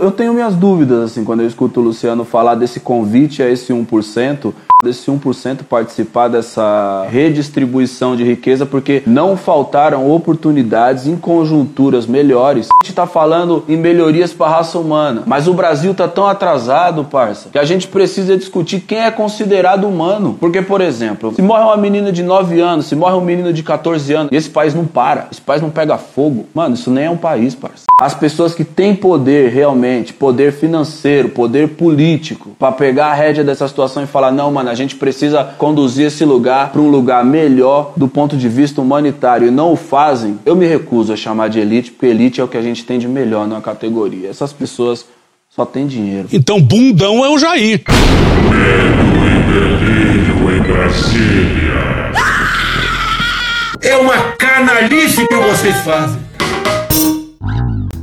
Eu tenho minhas dúvidas, assim, quando eu escuto o Luciano falar desse convite a esse 1%, desse 1% participar dessa redistribuição de riqueza, porque não faltaram oportunidades em conjunturas melhores. A gente está falando em melhorias para a raça humana, mas o Brasil tá tão atrasado, parça, que a gente precisa discutir quem é considerado humano. Porque, por exemplo, se morre uma menina de 9 anos, se morre um menino de 14 anos, esse país não para, esse país não pega fogo, mano, isso nem é um país, parça. As pessoas que têm poder realmente, poder financeiro, poder político, para pegar a rédea dessa situação e falar: não, mano, a gente precisa conduzir esse lugar para um lugar melhor do ponto de vista humanitário e não o fazem, eu me recuso a chamar de elite, porque elite é o que a gente tem de melhor na categoria. Essas pessoas só têm dinheiro. Então, bundão é o Jair. Medo e delírio em Brasília. É uma canalice que vocês fazem.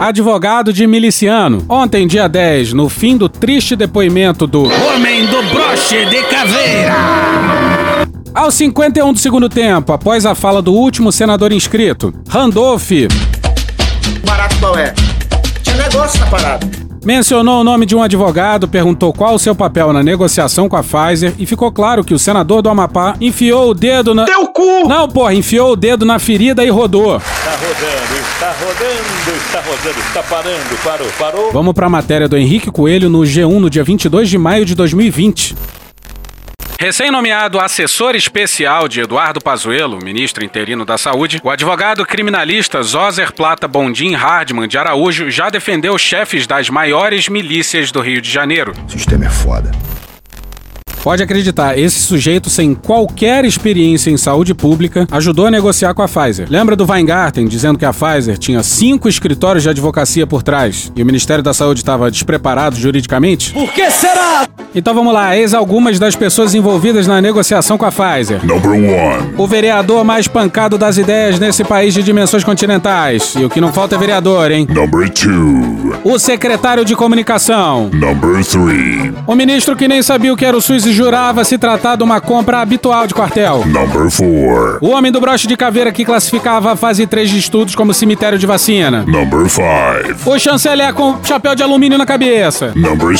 Advogado de miliciano. Ontem, dia 10, no fim do triste depoimento do Homem do Broche de Caveira. Aos 51 do segundo tempo, após a fala do último senador inscrito, Randolph Barato qual é? Tinha negócio na parada. Mencionou o nome de um advogado, perguntou qual o seu papel na negociação com a Pfizer e ficou claro que o senador do Amapá enfiou o dedo na. Teu cu! Não, porra, enfiou o dedo na ferida e rodou. Está rodando, está rodando, está rodando, está parando, parou, parou. Vamos pra matéria do Henrique Coelho no G1 no dia 22 de maio de 2020. Recém-nomeado assessor especial de Eduardo Pazuello, ministro interino da Saúde, o advogado criminalista Zoser Plata Bondim Hardman de Araújo já defendeu chefes das maiores milícias do Rio de Janeiro. O sistema é foda. Pode acreditar, esse sujeito sem qualquer experiência em saúde pública ajudou a negociar com a Pfizer. Lembra do Weingarten dizendo que a Pfizer tinha cinco escritórios de advocacia por trás e o Ministério da Saúde estava despreparado juridicamente? Por que será? Então vamos lá, eis algumas das pessoas envolvidas na negociação com a Pfizer. Number one. O vereador mais pancado das ideias nesse país de dimensões continentais. E o que não falta é vereador, hein? Number two. O secretário de comunicação. Number three. O ministro que nem sabia o que era o SUS jurava se tratar de uma compra habitual de quartel. Number. O homem do broche de caveira que classificava a fase 3 de estudos como cemitério de vacina. Number five. O chanceler com chapéu de alumínio na cabeça. Number.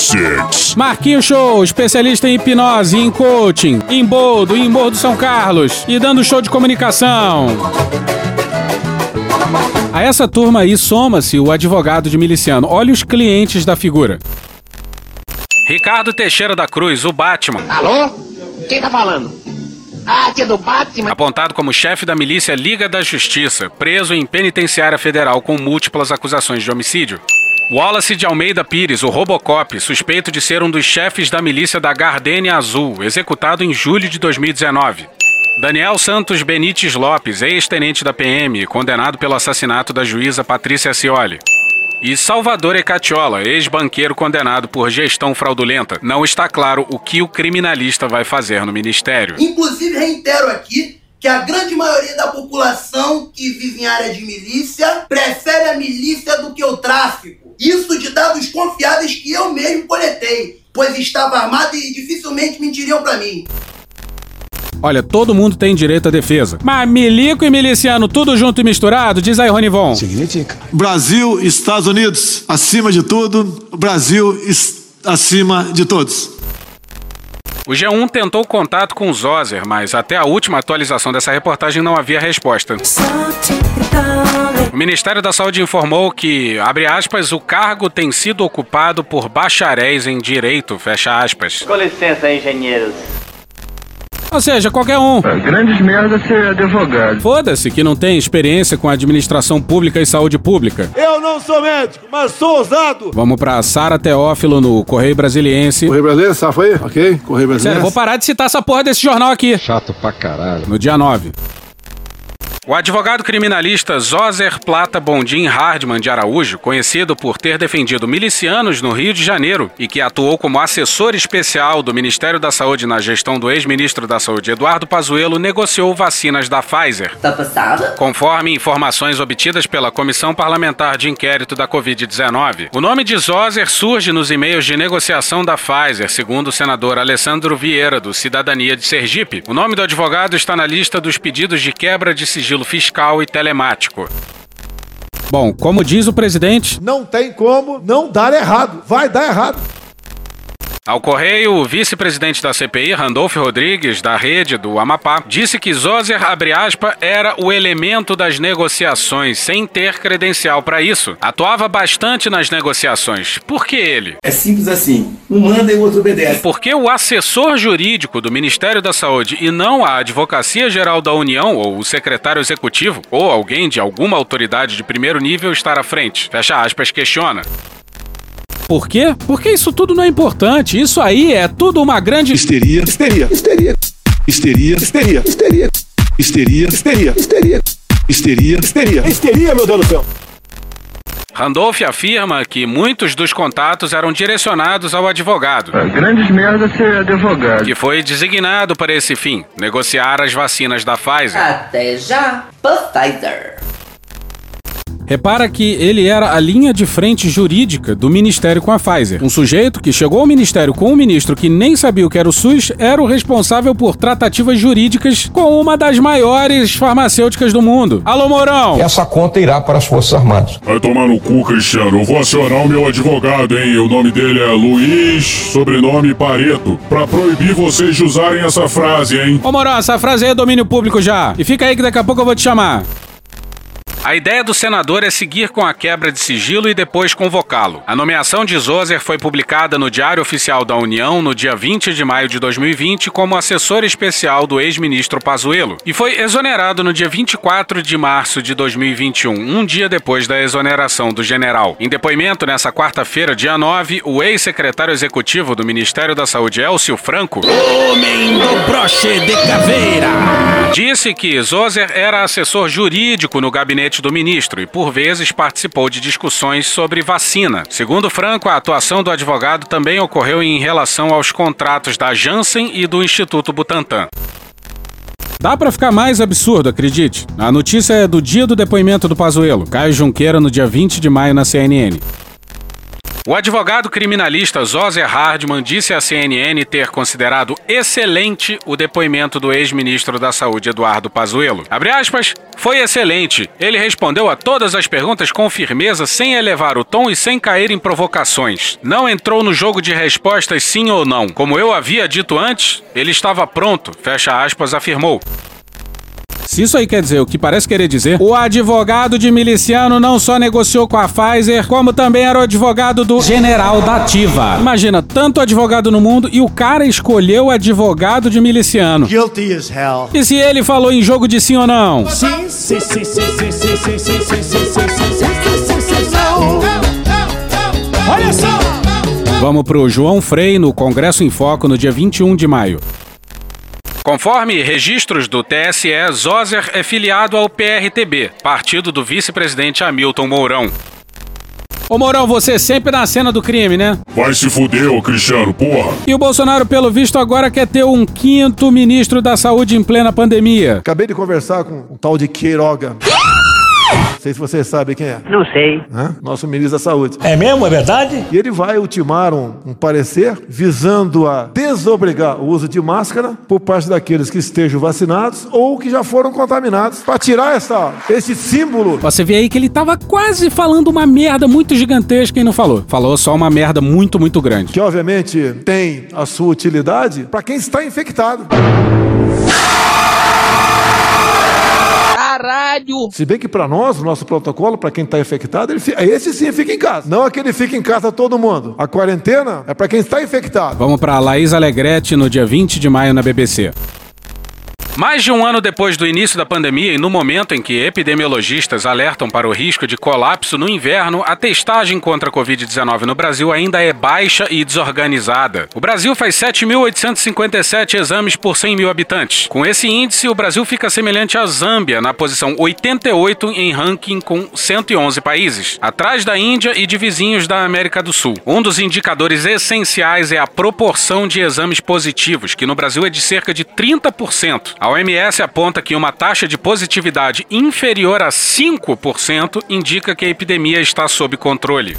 Marquinho Show, especialista em hipnose, em coaching, em boldo, em Morro do São Carlos e dando show de comunicação. A essa turma aí soma-se o advogado de miliciano. Olha os clientes da figura. Ricardo Teixeira da Cruz, o Batman. Alô? Quem tá falando? Ah, tia do Batman. Apontado como chefe da milícia Liga da Justiça, preso em penitenciária federal com múltiplas acusações de homicídio. Wallace de Almeida Pires, o Robocop, suspeito de ser um dos chefes da milícia da Gardenia Azul, executado em julho de 2019. Daniel Santos Benites Lopes, ex-tenente da PM, condenado pelo assassinato da juíza Patrícia Cioli. E Salvador Ecatiola, ex-banqueiro condenado por gestão fraudulenta. Não está claro o que o criminalista vai fazer no ministério. Inclusive, reitero aqui que a grande maioria da população que vive em área de milícia prefere a milícia do que o tráfico. Isso de dados confiáveis que eu mesmo coletei, pois estava armado e dificilmente mentiriam para mim. Olha, todo mundo tem direito à defesa. Mas milico e miliciano tudo junto e misturado? Diz aí, Ronivon. Significa. Brasil, Estados Unidos, acima de tudo, Brasil acima de todos. O G1 tentou contato com o Zoser, mas até a última atualização dessa reportagem não havia resposta. O Ministério da Saúde informou que, abre aspas, o cargo tem sido ocupado por bacharéis em direito, fecha aspas. Com licença, engenheiros. Ou seja, qualquer um. Grandes merda ser advogado. Foda-se que não tem experiência com administração pública e saúde pública. Eu não sou médico, mas sou ousado. Vamos pra Sara Teófilo no Correio Brasiliense. Correio Brasileiro, safa aí? Ok? Correio Sério, Brasileiro. eu vou parar de citar essa porra desse jornal aqui. Chato pra caralho. No dia 9. O advogado criminalista Zoser Plata Bondim Hardman de Araújo, conhecido por ter defendido milicianos no Rio de Janeiro e que atuou como assessor especial do Ministério da Saúde na gestão do ex-ministro da Saúde Eduardo Pazuello, negociou vacinas da Pfizer. Tá passada? Conforme informações obtidas pela Comissão Parlamentar de Inquérito da Covid-19, o nome de Zoser surge nos e-mails de negociação da Pfizer, segundo o senador Alessandro Vieira, do Cidadania de Sergipe. O nome do advogado está na lista dos pedidos de quebra de sigilo fiscal e telemático. Bom, como diz o presidente, Não tem como não dar errado. Vai dar errado. Ao Correio, o vice-presidente da CPI, Randolfo Rodrigues, da rede do Amapá, disse que Zoser, abre aspas, era o elemento das negociações, sem ter credencial para isso. Atuava bastante nas negociações. Por que ele? É simples assim. Um manda e o outro obedece. Porque o assessor jurídico do Ministério da Saúde e não a Advocacia Geral da União ou o secretário executivo ou alguém de alguma autoridade de primeiro nível estar à frente. Fecha aspas, questiona. Por quê? Porque isso tudo não é importante. Isso aí é tudo uma grande Histeria. Histeria. Histeria. Histeria. Histeria. Histeria. Histeria. Histeria. Histeria. Histeria. Histeria. Histeria, meu Deus do céu. Randolph afirma que muitos dos contatos eram direcionados ao advogado, Grandes merda ser advogado. que foi designado para esse fim, negociar as vacinas da Pfizer. Até já, Pfizer. Repara que ele era a linha de frente jurídica do ministério com a Pfizer. Um sujeito que chegou ao ministério com um ministro que nem sabia o que era o SUS era o responsável por tratativas jurídicas com uma das maiores farmacêuticas do mundo. Alô, Mourão! Essa conta irá para as Forças Armadas. Vai tomar no cu, Cristiano. Eu vou acionar o meu advogado, hein? O nome dele é Luiz, sobrenome Pareto, pra proibir vocês de usarem essa frase, hein? Ô, Mourão, essa frase aí é domínio público já. E fica aí que daqui a pouco eu vou te chamar. A ideia do senador é seguir com a quebra de sigilo e depois convocá-lo. A nomeação de Zoser foi publicada no Diário Oficial da União no dia 20 de maio de 2020 como assessor especial do ex-ministro Pazuello e foi exonerado no dia 24 de março de 2021, um dia depois da exoneração do general. Em depoimento nessa quarta-feira, dia 9, o ex-secretário executivo do Ministério da Saúde, Elcio Franco, Homem do broche de caveira. Disse que Zoser era assessor jurídico no gabinete do ministro e, por vezes, participou de discussões sobre vacina. Segundo Franco, a atuação do advogado também ocorreu em relação aos contratos da Janssen e do Instituto Butantan. Dá pra ficar mais absurdo, acredite. A notícia é do dia do depoimento do Pazuello, Caio Junqueira, no dia 20 de maio na CNN. O advogado criminalista Zoser Hardman disse à CNN ter considerado excelente o depoimento do ex-ministro da Saúde Eduardo Pazuello. Abre aspas, foi excelente. Ele respondeu a todas as perguntas com firmeza, sem elevar o tom e sem cair em provocações. Não entrou no jogo de respostas sim ou não. Como eu havia dito antes, ele estava pronto, fecha aspas, afirmou. Se isso aí quer dizer o que parece querer dizer, o advogado de miliciano não só negociou com a Pfizer, como também era o advogado do general da Ativa. Imagina, tanto advogado no mundo e o cara escolheu o advogado de miliciano. Guilty as hell. E se ele falou em jogo de sim ou não? Sim, sim, sim, sim, sim, sim, sim, sim, sim, sim, sim, sim, sim, não. Olha só! Vamos pro João Frei no Congresso em Foco no dia 21 de maio. Conforme registros do TSE, Zoser é filiado ao PRTB, partido do vice-presidente Hamilton Mourão. Ô Mourão, você sempre na cena do crime, né? Vai se fuder, ô Cristiano, porra. E o Bolsonaro, pelo visto, agora quer ter um quinto ministro da Saúde em plena pandemia. Acabei de conversar com o tal de Queiroga. Não sei se vocês sabem quem é. Não sei. Hã? Nosso ministro da Saúde. É mesmo? É verdade? E ele vai ultimar um, um parecer visando a desobrigar o uso de máscara por parte daqueles que estejam vacinados ou que já foram contaminados, para tirar essa, esse símbolo. Você vê aí que ele tava quase falando uma merda muito gigantesca e não falou. Falou só uma merda muito, muito grande. Que obviamente tem a sua utilidade para quem está infectado. Caralho! Se bem que para nós, o nosso protocolo, para quem está infectado, ele, esse sim fica em casa. Não aquele fica em casa todo mundo. A quarentena é para quem está infectado. Vamos pra Laís Alegrete no dia 20 de maio na BBC. Mais de um ano depois do início da pandemia e no momento em que epidemiologistas alertam para o risco de colapso no inverno, a testagem contra a Covid-19 no Brasil ainda é baixa e desorganizada. O Brasil faz 7.857 exames por 100 mil habitantes. Com esse índice, o Brasil fica semelhante à Zâmbia, na posição 88 em ranking com 111 países, atrás da Índia e de vizinhos da América do Sul. Um dos indicadores essenciais é a proporção de exames positivos, que no Brasil é de cerca de 30%. A OMS aponta que uma taxa de positividade inferior a 5% indica que a epidemia está sob controle.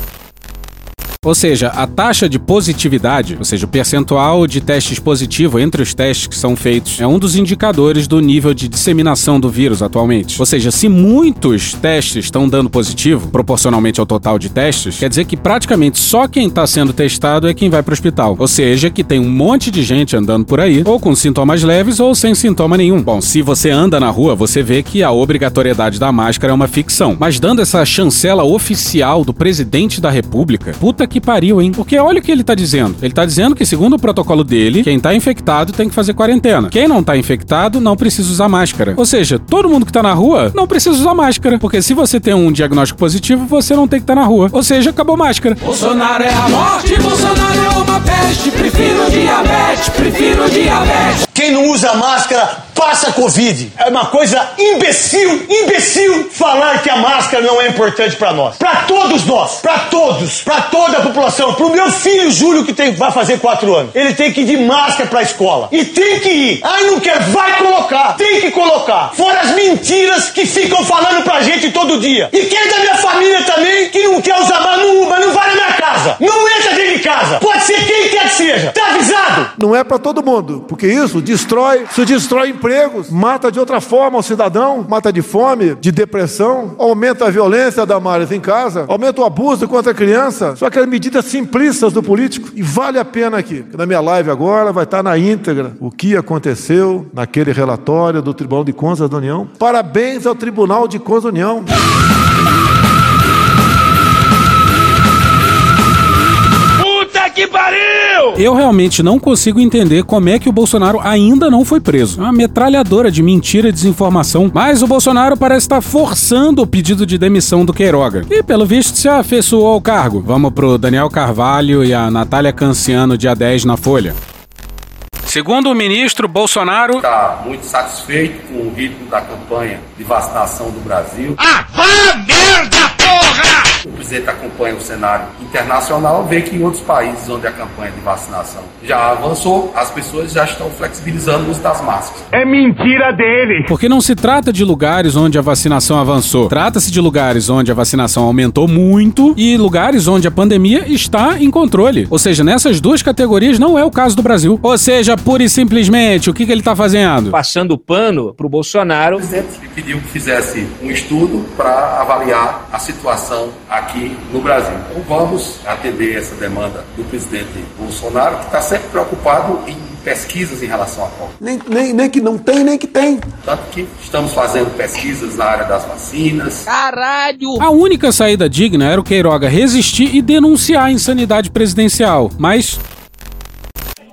Ou seja, a taxa de positividade, ou seja, o percentual de testes positivo entre os testes que são feitos, é um dos indicadores do nível de disseminação do vírus atualmente. Ou seja, se muitos testes estão dando positivo, proporcionalmente ao total de testes, quer dizer que praticamente só quem está sendo testado é quem vai para o hospital. Ou seja, que tem um monte de gente andando por aí, ou com sintomas leves ou sem sintoma nenhum. Bom, se você anda na rua, você vê que a obrigatoriedade da máscara é uma ficção. Mas dando essa chancela oficial do presidente da República, puta que pariu, hein? Porque olha o que ele tá dizendo. Ele tá dizendo que, segundo o protocolo dele, quem tá infectado tem que fazer quarentena. Quem não tá infectado não precisa usar máscara. Ou seja, todo mundo que tá na rua não precisa usar máscara. Porque se você tem um diagnóstico positivo, você não tem que estar tá na rua. Ou seja, acabou máscara. Bolsonaro é a morte, Bolsonaro é uma peste. Prefiro diabetes, prefiro diabetes. Quem não usa máscara passa Covid. É uma coisa imbecil, imbecil falar que a máscara não é importante para nós. Para todos nós, para todos, para toda a população. Pro meu filho Júlio que tem, vai fazer quatro anos. Ele tem que ir de máscara pra escola. E tem que ir. Ai, não quer, vai colocar. Tem que colocar. Fora as mentiras que ficam falando pra gente todo dia. E quem é da minha família também que não quer usar, mas não, mas não vai casa. Não entra dentro de casa. Pode ser quem quer que seja. Tá avisado? Não é para todo mundo, porque isso destrói, isso destrói empregos, mata de outra forma o cidadão, mata de fome, de depressão, aumenta a violência da Maris em casa, aumenta o abuso contra a criança. Só que as medidas simplistas do político. E vale a pena aqui. Na minha live agora vai estar na íntegra o que aconteceu naquele relatório do Tribunal de Contas da União. Parabéns ao Tribunal de Contas da União. Que pariu! Eu realmente não consigo entender como é que o Bolsonaro ainda não foi preso. É uma metralhadora de mentira e desinformação. Mas o Bolsonaro parece estar forçando o pedido de demissão do Queiroga. E, pelo visto, se afeiçoou ao cargo. Vamos pro Daniel Carvalho e a Natália Canciano, dia 10, na Folha. Segundo o ministro Bolsonaro, está muito satisfeito com o ritmo da campanha de vacinação do Brasil. Ah, vá merda! O presidente acompanha o cenário internacional, vê que em outros países onde a campanha de vacinação já avançou, as pessoas já estão flexibilizando o uso das máscaras. É mentira dele! Porque não se trata de lugares onde a vacinação avançou. Trata-se de lugares onde a vacinação aumentou muito e lugares onde a pandemia está em controle. Ou seja, nessas duas categorias não é o caso do Brasil. Ou seja, pura e simplesmente, o que, que ele está fazendo? Passando pano pro Bolsonaro. O presidente pediu que fizesse um estudo para avaliar a situação aqui no Brasil. Então vamos atender essa demanda do presidente Bolsonaro, que está sempre preocupado em pesquisas em relação à Covid. Nem, nem, nem que não tem, nem que tem. Tanto que estamos fazendo pesquisas na área das vacinas. Caralho! A única saída digna era o Queiroga resistir e denunciar a insanidade presidencial. Mas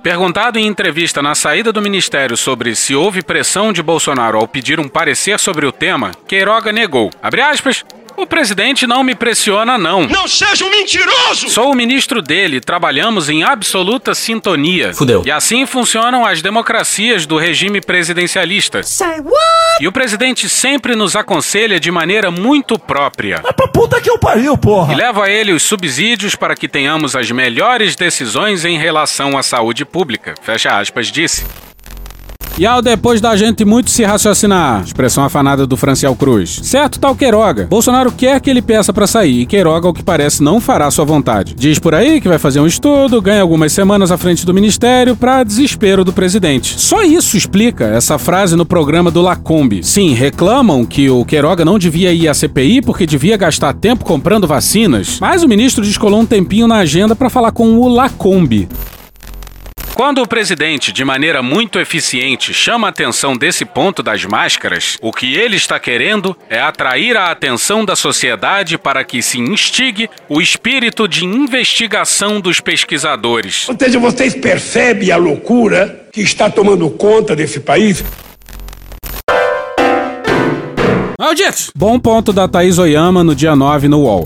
Perguntado em entrevista na saída do ministério sobre se houve pressão de Bolsonaro ao pedir um parecer sobre o tema, Queiroga negou. Abre aspas. O presidente não me pressiona, não. Não seja um mentiroso! Sou o ministro dele, trabalhamos em absoluta sintonia. Fudeu. E assim funcionam as democracias do regime presidencialista. Say what? E o presidente sempre nos aconselha de maneira muito própria. Mas pra puta que eu pariu, porra! E leva a ele os subsídios para que tenhamos as melhores decisões em relação à saúde pública. Fecha aspas, disse. E ao depois da gente muito se raciocinar, expressão afanada do Franciel Cruz. Certo tal Queiroga. Bolsonaro quer que ele peça para sair e Queiroga, ao que parece, não fará sua vontade. Diz por aí que vai fazer um estudo, ganha algumas semanas à frente do ministério para desespero do presidente. Só isso explica essa frase no programa do Lacombe. Sim, reclamam que o Queiroga não devia ir à CPI porque devia gastar tempo comprando vacinas, mas o ministro descolou um tempinho na agenda para falar com o Lacombe. Quando o presidente, de maneira muito eficiente, chama a atenção desse ponto das máscaras, o que ele está querendo é atrair a atenção da sociedade para que se instigue o espírito de investigação dos pesquisadores. Ou seja, vocês percebem a loucura que está tomando conta desse país? Maldito! Bom ponto da Thaís Oyama no dia 9 no UOL.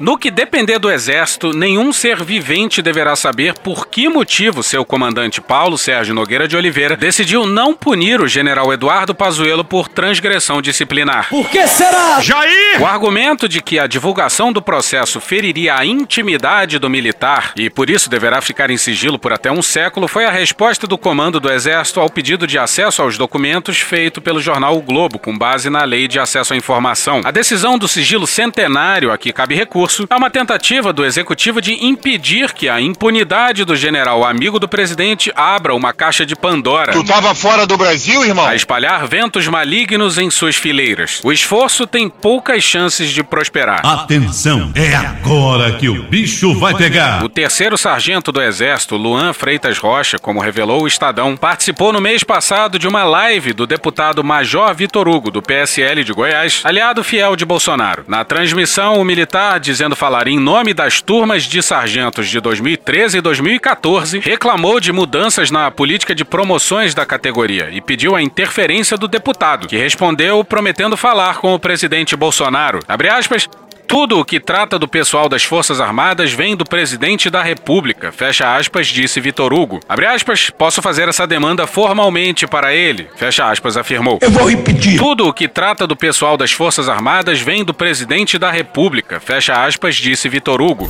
No que depender do Exército, nenhum ser vivente deverá saber por que motivo seu comandante Paulo Sérgio Nogueira de Oliveira decidiu não punir o general Eduardo Pazuello por transgressão disciplinar. Por que será? Jair! O argumento de que a divulgação do processo feriria a intimidade do militar e por isso deverá ficar em sigilo por até um século foi a resposta do comando do Exército ao pedido de acesso aos documentos feito pelo jornal O Globo, com base na Lei de Acesso à Informação. A decisão do sigilo centenário a que cabe recurso é uma tentativa do executivo de impedir que a impunidade do general amigo do presidente abra uma caixa de Pandora. Tu tava fora do Brasil, irmão? A espalhar ventos malignos em suas fileiras. O esforço tem poucas chances de prosperar. Atenção, é agora que o bicho vai pegar. O terceiro sargento do Exército, Luan Freitas Rocha, como revelou o Estadão, participou no mês passado de uma live do deputado Major Vitor Hugo, do PSL de Goiás, aliado fiel de Bolsonaro. Na transmissão, o militar dizendo falar em nome das turmas de sargentos de 2013 e 2014, reclamou de mudanças na política de promoções da categoria e pediu a interferência do deputado, que respondeu prometendo falar com o presidente Bolsonaro. Abre aspas, tudo o que trata do pessoal das Forças Armadas vem do presidente da República, fecha aspas, disse Vitor Hugo. Abre aspas, posso fazer essa demanda formalmente para ele, fecha aspas, afirmou. Eu vou repetir. Tudo o que trata do pessoal das Forças Armadas vem do presidente da República, fecha aspas, disse Vitor Hugo.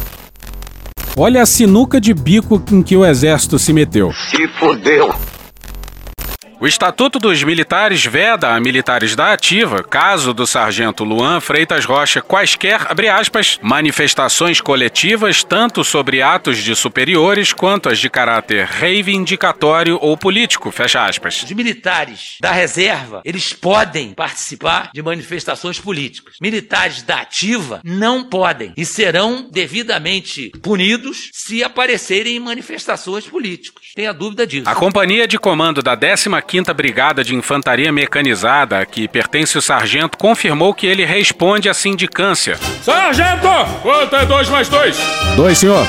Olha a sinuca de bico em que o exército se meteu. Se fodeu. O Estatuto dos Militares veda a militares da ativa, caso do sargento Luan Freitas Rocha, quaisquer, abre aspas, manifestações coletivas, tanto sobre atos de superiores quanto as de caráter reivindicatório ou político, fecha aspas. Os militares da reserva, eles podem participar de manifestações políticas. Militares da ativa não podem e serão devidamente punidos se aparecerem em manifestações políticas. Tenha dúvida disso. A companhia de comando da 15ª Brigada de Infantaria Mecanizada, que pertence o sargento, confirmou que ele responde à sindicância. Sargento! Quanto é 2 mais 2? Dois, senhor.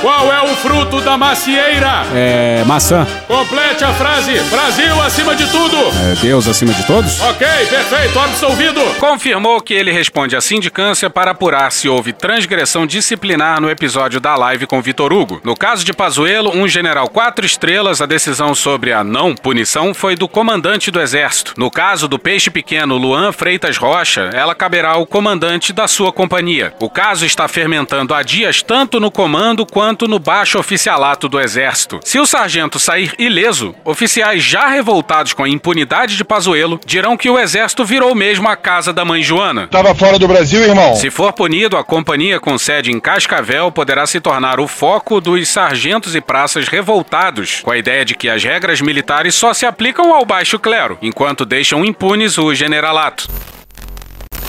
Qual é o fruto da macieira? É. maçã. Complete a frase. Brasil acima de tudo. É Deus acima de todos? Ok, perfeito, absolvido. Confirmou que ele responde à sindicância para apurar se houve transgressão disciplinar no episódio da live com Vitor Hugo. No caso de Pazuello, um general quatro estrelas, a decisão sobre a não punição foi do comandante do exército. No caso do peixe pequeno Luan Freitas Rocha, ela caberá ao comandante da sua companhia. O caso está fermentando há dias tanto no comando quanto no baixo oficialato do exército. Se o sargento sair ileso, oficiais já revoltados com a impunidade de Pazuello dirão que o exército virou mesmo a casa da mãe Joana. Tava fora do Brasil, irmão? Se for punido, a companhia com sede em Cascavel poderá se tornar o foco dos sargentos e praças revoltados, com a ideia de que as regras militares só se aplicam ao baixo clero, enquanto deixam impunes o generalato.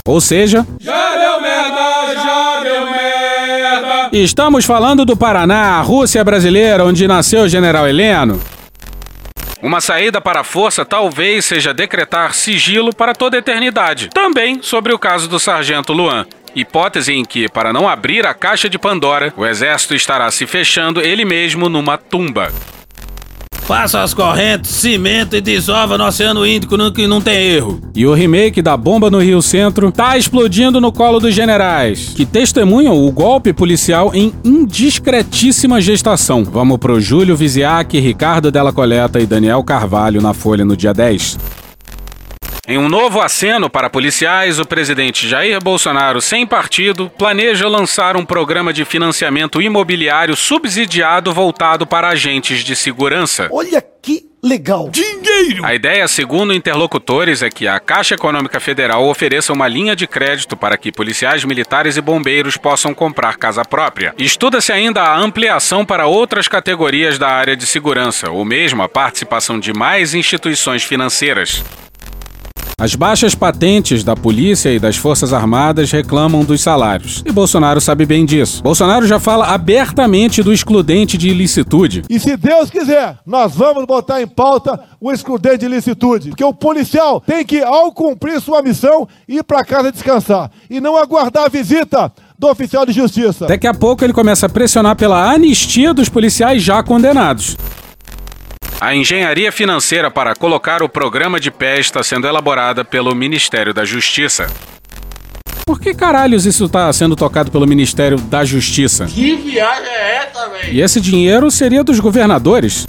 Ou seja, Já deu merda, já deu merda. Estamos falando do Paraná, Rússia brasileira, onde nasceu o general Heleno. Uma saída para a força talvez seja decretar sigilo para toda a eternidade. Também sobre o caso do sargento Luan. Hipótese em que, para não abrir a caixa de Pandora, o exército estará se fechando ele mesmo numa tumba. Faça as correntes, cimento e desova no Oceano Índico no que não tem erro. E o remake da bomba no Rio Centro tá explodindo no colo dos generais, que testemunham o golpe policial em indiscretíssima gestação. Vamos pro Júlio Viziac, Ricardo Della Coleta e Daniel Carvalho na Folha no dia 10. Em um novo aceno para policiais, o presidente Jair Bolsonaro, sem partido, planeja lançar um programa de financiamento imobiliário subsidiado voltado para agentes de segurança. Olha que legal. Dinheiro! A ideia, segundo interlocutores, é que a Caixa Econômica Federal ofereça uma linha de crédito para que policiais militares e bombeiros possam comprar casa própria. Estuda-se ainda a ampliação para outras categorias da área de segurança, ou mesmo a participação de mais instituições financeiras. As baixas patentes da polícia e das Forças Armadas reclamam dos salários. E Bolsonaro sabe bem disso. Bolsonaro já fala abertamente do excludente de ilicitude. E se Deus quiser, nós vamos botar em pauta o excludente de ilicitude. Porque o policial tem que, ao cumprir sua missão, ir para casa descansar. E não aguardar a visita do oficial de justiça. Daqui a pouco ele começa a pressionar pela anistia dos policiais já condenados. A engenharia financeira para colocar o programa de pé está sendo elaborada pelo Ministério da Justiça. Por que caralhos isso está sendo tocado pelo Ministério da Justiça? Que viagem é essa, velho? E esse dinheiro seria dos governadores?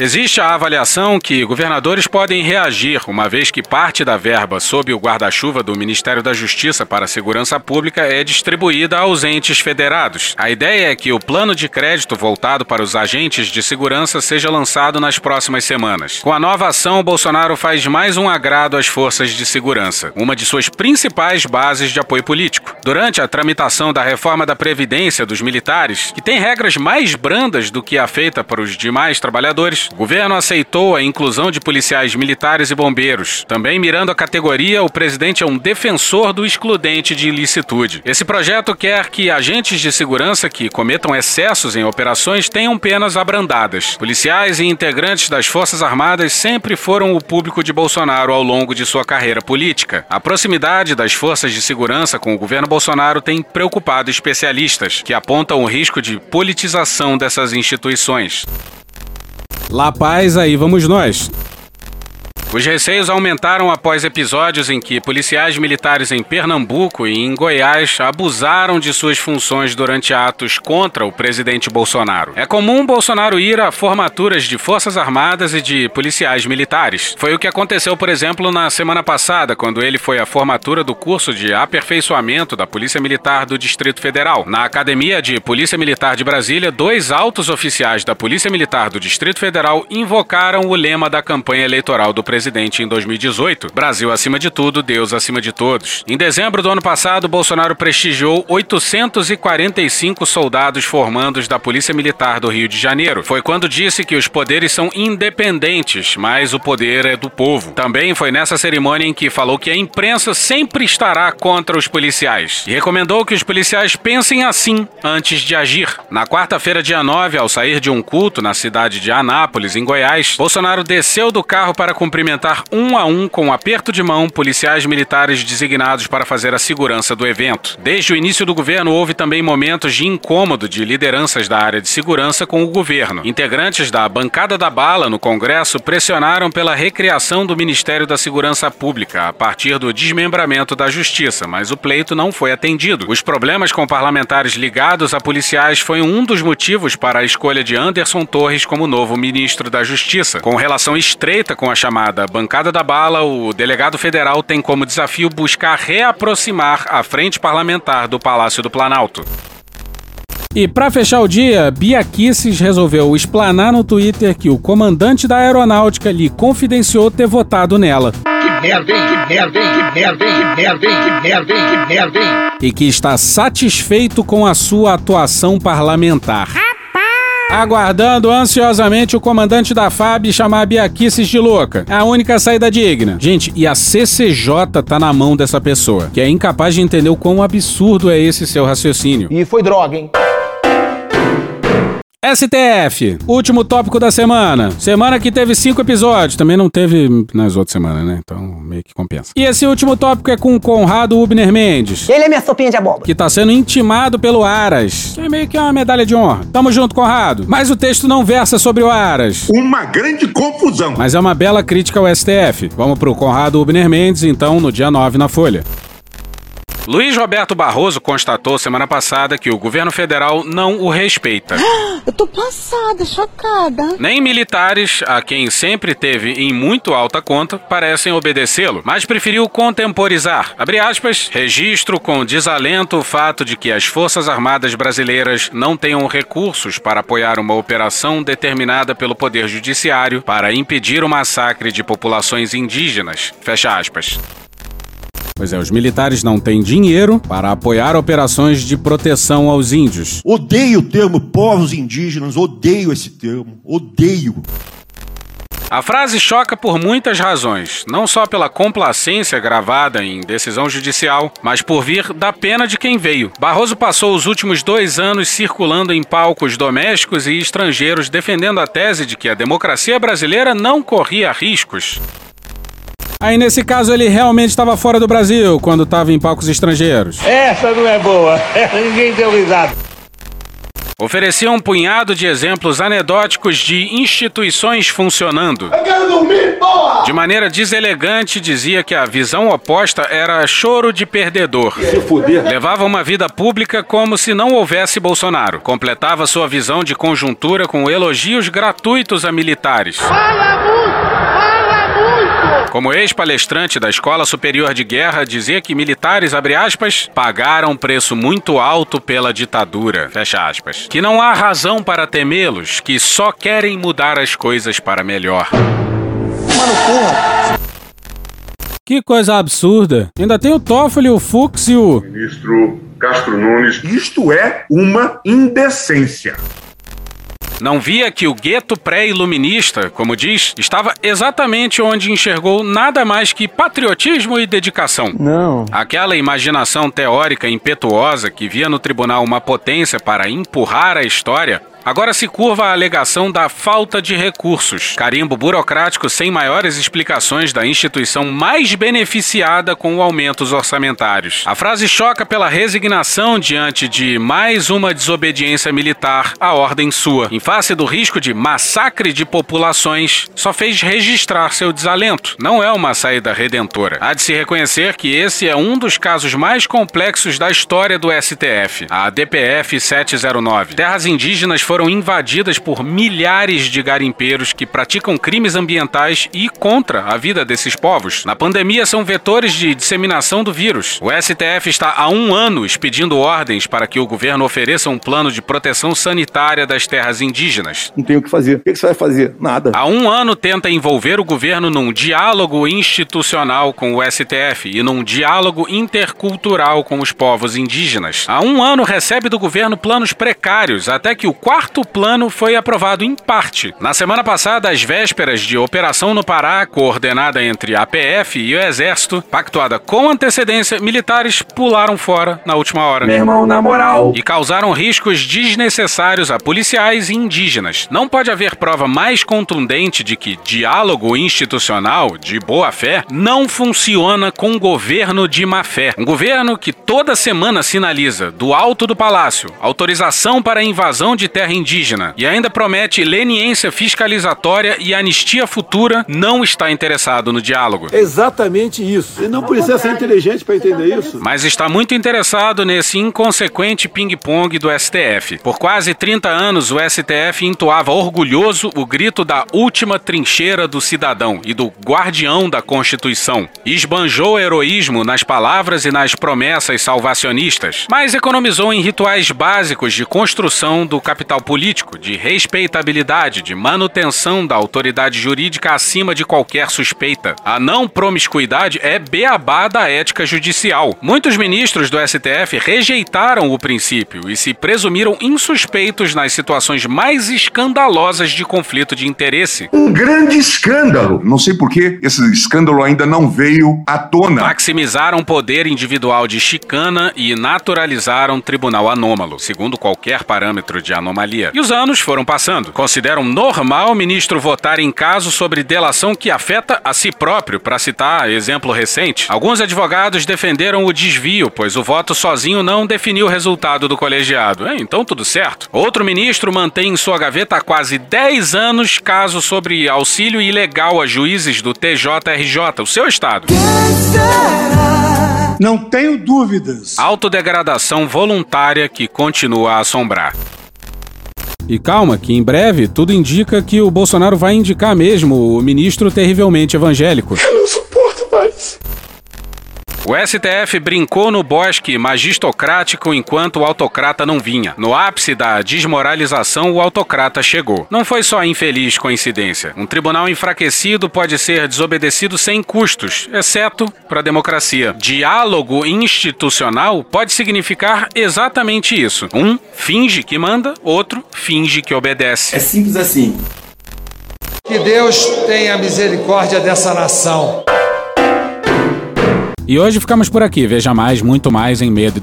Existe a avaliação que governadores podem reagir, uma vez que parte da verba sob o guarda-chuva do Ministério da Justiça para a Segurança Pública é distribuída aos entes federados. A ideia é que o plano de crédito voltado para os agentes de segurança seja lançado nas próximas semanas. Com a nova ação, Bolsonaro faz mais um agrado às forças de segurança, uma de suas principais bases de apoio político. Durante a tramitação da reforma da Previdência dos militares, que tem regras mais brandas do que a feita para os demais trabalhadores, o governo aceitou a inclusão de policiais militares e bombeiros. Também mirando a categoria, o presidente é um defensor do excludente de ilicitude. Esse projeto quer que agentes de segurança que cometam excessos em operações tenham penas abrandadas. Policiais e integrantes das Forças Armadas sempre foram o público de Bolsonaro ao longo de sua carreira política. A proximidade das forças de segurança com o governo Bolsonaro tem preocupado especialistas, que apontam o risco de politização dessas instituições. La Paz, aí vamos nós. Os receios aumentaram após episódios em que policiais militares em Pernambuco e em Goiás abusaram de suas funções durante atos contra o presidente Bolsonaro. É comum Bolsonaro ir a formaturas de Forças Armadas e de policiais militares. Foi o que aconteceu, por exemplo, na semana passada, quando ele foi à formatura do curso de aperfeiçoamento da Polícia Militar do Distrito Federal. Na Academia de Polícia Militar de Brasília, dois altos oficiais da Polícia Militar do Distrito Federal invocaram o lema da campanha eleitoral do presidente presidente em 2018. Brasil acima de tudo, Deus acima de todos. Em dezembro do ano passado, Bolsonaro prestigiou 845 soldados formandos da Polícia Militar do Rio de Janeiro. Foi quando disse que os poderes são independentes, mas o poder é do povo. Também foi nessa cerimônia em que falou que a imprensa sempre estará contra os policiais e recomendou que os policiais pensem assim antes de agir. Na quarta-feira, dia 9, ao sair de um culto na cidade de Anápolis, em Goiás, Bolsonaro desceu do carro para cumprimentar um a um com um aperto de mão policiais militares designados para fazer a segurança do evento. Desde o início do governo houve também momentos de incômodo de lideranças da área de segurança com o governo. Integrantes da bancada da bala no Congresso pressionaram pela recriação do Ministério da Segurança Pública a partir do desmembramento da Justiça, mas o pleito não foi atendido. Os problemas com parlamentares ligados a policiais foi um dos motivos para a escolha de Anderson Torres como novo ministro da Justiça. Com relação estreita com a chamada bancada da bala, o delegado federal tem como desafio buscar reaproximar a frente parlamentar do Palácio do Planalto. E para fechar o dia, Bia Kisses resolveu explanar no Twitter que o comandante da aeronáutica lhe confidenciou ter votado nela. Que merda, hein? Que merda, hein? Que merda, hein? Que merda, hein? Que merda, hein? Que merda, hein? E que está satisfeito com a sua atuação parlamentar. Aguardando ansiosamente o comandante da FAB chamar a Biaquices de louca. É a única saída digna. Gente, e a CCJ tá na mão dessa pessoa, que é incapaz de entender o quão absurdo é esse seu raciocínio. E foi droga, hein? STF, último tópico da semana. Semana que teve cinco episódios, também não teve nas outras semanas, né? Então meio que compensa. E esse último tópico é com o Conrado Ubner Mendes. Ele é minha sopinha de abóbora. Que tá sendo intimado pelo Aras. Que é meio que uma medalha de honra. Tamo junto, Conrado. Mas o texto não versa sobre o Aras. Uma grande confusão. Mas é uma bela crítica ao STF. Vamos pro Conrado Ubner Mendes, então, no dia 9 na Folha. Luiz Roberto Barroso constatou semana passada que o governo federal não o respeita. Eu tô passada, chocada. Nem militares, a quem sempre teve em muito alta conta, parecem obedecê-lo, mas preferiu contemporizar. Abre aspas, registro com desalento o fato de que as Forças Armadas brasileiras não tenham recursos para apoiar uma operação determinada pelo Poder Judiciário para impedir o massacre de populações indígenas. Fecha aspas. Pois é, os militares não têm dinheiro para apoiar operações de proteção aos índios. Odeio o termo povos indígenas, odeio esse termo, odeio. A frase choca por muitas razões, não só pela complacência gravada em decisão judicial, mas por vir da pena de quem veio. Barroso passou os últimos dois anos circulando em palcos domésticos e estrangeiros defendendo a tese de que a democracia brasileira não corria riscos. Aí nesse caso ele realmente estava fora do Brasil quando estava em palcos estrangeiros. Essa não é boa. Ninguém deu risada. Oferecia um punhado de exemplos anedóticos de instituições funcionando. Eu quero dormir, porra! De maneira deselegante, dizia que a visão oposta era choro de perdedor. Se fuder. Levava uma vida pública como se não houvesse Bolsonaro. Completava sua visão de conjuntura com elogios gratuitos a militares. Fala! Como ex-palestrante da Escola Superior de Guerra, dizia que militares, abre aspas, pagaram preço muito alto pela ditadura, fecha aspas. Que não há razão para temê-los, que só querem mudar as coisas para melhor. Mano, porra! Que coisa absurda. Ainda tem o Toffoli, o Fux e o. Ministro Castro Nunes. Isto é uma indecência. Não via que o gueto pré-iluminista, como diz, estava exatamente onde enxergou nada mais que patriotismo e dedicação. Não. Aquela imaginação teórica impetuosa que via no tribunal uma potência para empurrar a história. Agora se curva a alegação da falta de recursos, carimbo burocrático sem maiores explicações da instituição mais beneficiada com aumentos orçamentários. A frase choca pela resignação diante de mais uma desobediência militar à ordem sua. Em face do risco de massacre de populações, só fez registrar seu desalento. Não é uma saída redentora. Há de se reconhecer que esse é um dos casos mais complexos da história do STF, a DPF 709. Terras indígenas foram invadidas por milhares de garimpeiros que praticam crimes ambientais e contra a vida desses povos. Na pandemia, são vetores de disseminação do vírus. O STF está há um ano expedindo ordens para que o governo ofereça um plano de proteção sanitária das terras indígenas. Não tem o que fazer. O que você vai fazer? Nada. Há um ano tenta envolver o governo num diálogo institucional com o STF e num diálogo intercultural com os povos indígenas. Há um ano recebe do governo planos precários até que o quarto plano foi aprovado em parte. Na semana passada, às vésperas de Operação no Pará, coordenada entre a PF e o Exército, pactuada com antecedência, militares pularam fora na última hora. Meu irmão, na moral. E causaram riscos desnecessários a policiais e indígenas. Não pode haver prova mais contundente de que diálogo institucional de boa fé não funciona com governo de má fé. Um governo que toda semana sinaliza, do alto do palácio, autorização para invasão de terra indígena e ainda promete leniência fiscalizatória e anistia futura, não está interessado no diálogo. Exatamente isso. E não precisa ser inteligente para entender isso. Mas está muito interessado nesse inconsequente ping-pong do STF. Por quase 30 anos, o STF entoava orgulhoso o grito da última trincheira do cidadão e do guardião da Constituição. Esbanjou heroísmo nas palavras e nas promessas salvacionistas, mas economizou em rituais básicos de construção do capital político, de respeitabilidade, de manutenção da autoridade jurídica acima de qualquer suspeita. A não promiscuidade é beabá da ética judicial. Muitos ministros do STF rejeitaram o princípio e se presumiram insuspeitos nas situações mais escandalosas de conflito de interesse. Um grande escândalo. Não sei por que esse escândalo ainda não veio à tona. Maximizaram o poder individual de chicana e naturalizaram tribunal anômalo, segundo qualquer parâmetro de anomalia. E os anos foram passando. Consideram normal o ministro votar em caso sobre delação que afeta a si próprio, para citar exemplo recente. Alguns advogados defenderam o desvio, pois o voto sozinho não definiu o resultado do colegiado. É, então tudo certo. Outro ministro mantém em sua gaveta há quase 10 anos caso sobre auxílio ilegal a juízes do TJRJ, o seu estado. Não tenho dúvidas. Autodegradação voluntária que continua a assombrar. E calma, que em breve tudo indica que o Bolsonaro vai indicar mesmo o ministro terrivelmente evangélico. Eu não suporto mais. O STF brincou no bosque magistocrático enquanto o autocrata não vinha. No ápice da desmoralização, o autocrata chegou. Não foi só infeliz coincidência. Um tribunal enfraquecido pode ser desobedecido sem custos, exceto para a democracia. Diálogo institucional pode significar exatamente isso. Um finge que manda, outro finge que obedece. É simples assim. Que Deus tenha misericórdia dessa nação. E hoje ficamos por aqui. Veja mais, muito mais em medo e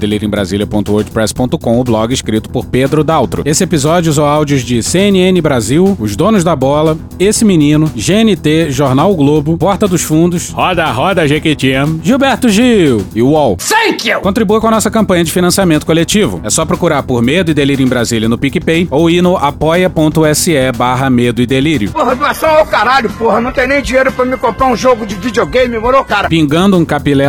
o blog escrito por Pedro Daltro. Esse episódio usou áudios de CNN Brasil, Os Donos da Bola, Esse Menino, GNT, Jornal o Globo, Porta dos Fundos, Roda Roda Jequitinha, Gilberto Gil e UOL. Thank you! Contribua com a nossa campanha de financiamento coletivo. É só procurar por Medo e Delírio em Brasília no PicPay ou ir no apoia.se barra Medo e Delírio. Porra, doação ao caralho, porra. Não tem nem dinheiro pra me comprar um jogo de videogame, morou, cara? Pingando um capilé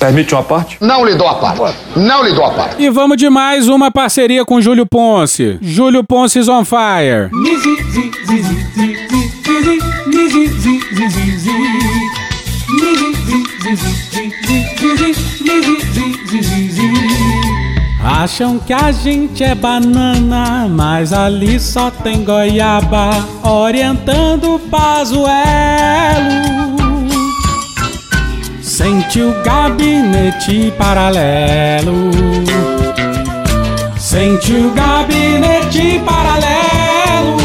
Permite uma parte? Não lhe dou a parte. Não lhe dou a parte. E vamos de mais uma parceria com Júlio Ponce. Júlio Ponce is on fire. Acham que a gente é banana, mas ali só tem goiaba orientando o Pazuelo. Sente o gabinete paralelo. Sente o gabinete paralelo.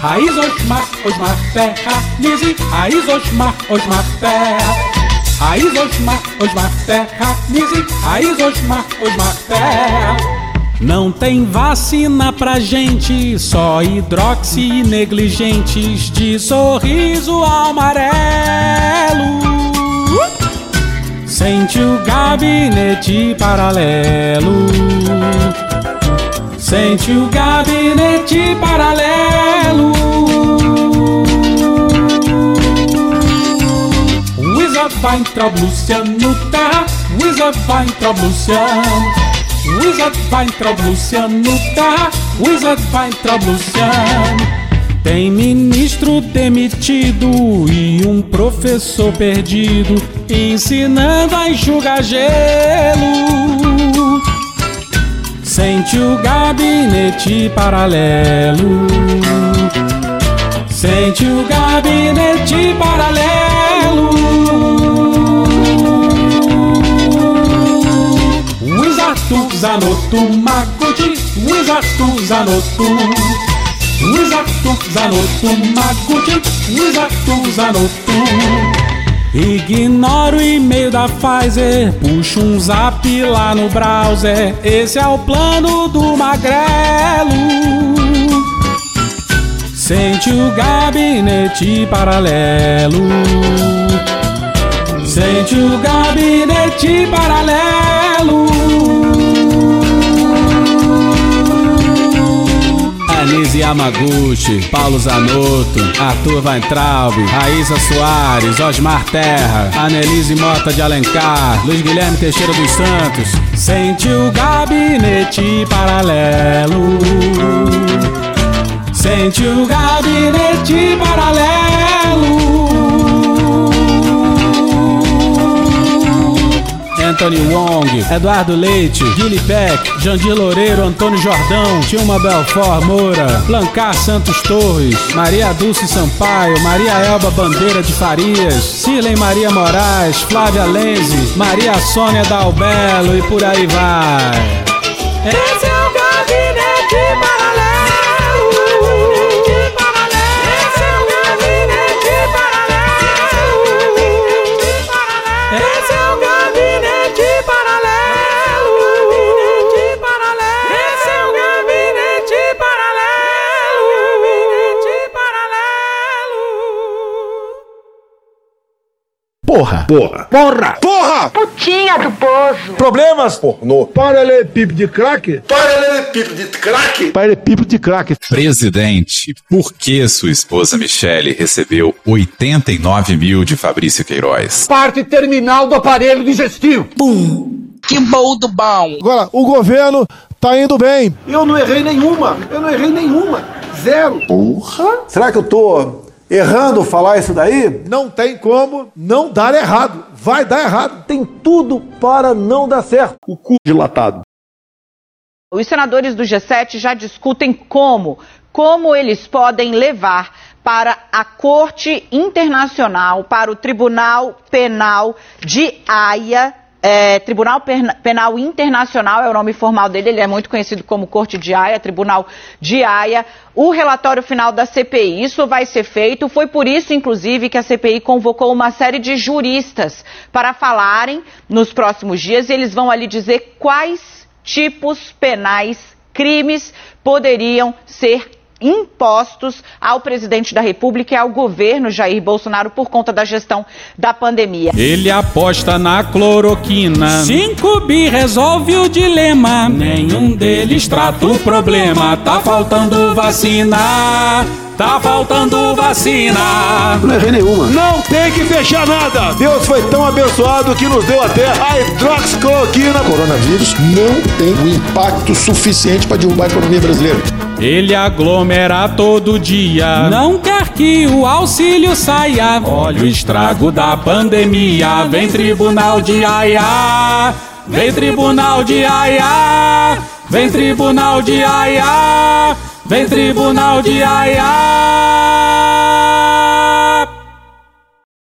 Raiz Osmar, Osmar Terra, Nise, Raiz Osmar, Osmar Terra. Raiz Osmar, Osmar Terra, Nise, Raiz Osmar, Osmar Terra. Não tem vacina pra gente, só hidroxi negligentes de sorriso amarelo. Sente o gabinete paralelo. Sente o gabinete paralelo. Wizard Weintraub Luciano Terra, Wizard Weintraub Luciano. Wizard Weintraub Luciano Terra, Wizard Weintraub Luciano. Tem ministro demitido e um professor perdido ensinando a enxugar gelo. Sente o gabinete paralelo. Sente o gabinete paralelo. Zanotto Maguti, Wizard Zanotto. Wizard Zanotto Maguti, Wizard Zanotto. Ignora o e-mail da Pfizer, puxa um zap lá no browser. Esse é o plano do magrelo. Sente o gabinete paralelo. Sente o gabinete paralelo. Anise Yamaguchi, Paulo Zanotto, Arthur Weintraub, Raíssa Soares, Osmar Terra, Anelise Mota de Alencar, Luiz Guilherme Teixeira dos Santos. Sente o gabinete paralelo. Sente o gabinete paralelo. Anthony Wong, Eduardo Leite, Guilherme Peck, Jandir Loureiro, Antônio Jordão, Tilma Belfort Moura, Blancar Santos Torres, Maria Dulce Sampaio, Maria Elba Bandeira de Farias, Cirlei Maria Moraes, Flávia Lenze, Maria Sônia Dalbelo e por aí vai. É Porra. Porra. Porra. Porra. Putinha do poço. Problemas? Pornô. Paralelepípedo de crack? Paralelepípedo de crack? Paralelepípedo de crack. Presidente, por que sua esposa Michele recebeu 89 mil de Fabrício Queiroz? Parte terminal do aparelho digestivo. Pum. Que bom do bom. Agora, o governo tá indo bem. Eu não errei nenhuma. Eu não errei nenhuma. Zero. Porra. Será que eu tô errando falar isso daí, não tem como não dar errado. Vai dar errado. Tem tudo para não dar certo. O cu dilatado. Os senadores do G7 já discutem como, como eles podem levar para a Corte Internacional, para o Tribunal Penal de Haia, é, Tribunal Penal Internacional é o nome formal dele, ele é muito conhecido como Corte de Haia, Tribunal de Haia, o relatório final da CPI. Isso vai ser feito, foi por isso, inclusive, que a CPI convocou uma série de juristas para falarem nos próximos dias e eles vão ali dizer quais tipos penais, crimes poderiam ser impostos ao presidente da República e ao governo Jair Bolsonaro por conta da gestão da pandemia. Ele aposta na cloroquina. 5 bi resolve o dilema. Nenhum deles trata o problema. Tá faltando vacina. Tá faltando vacina. Não errei nenhuma. Não tem que fechar nada. Deus foi tão abençoado que nos deu até a hidroxicloroquina. Coronavírus não tem um impacto suficiente para derrubar a economia brasileira. Ele aglomera todo dia. Não quer que o auxílio saia. Olha o estrago da pandemia. Vem tribunal de Aia. Vem tribunal de Aia. Vem tribunal de Aia. Vem tribunal de Aia.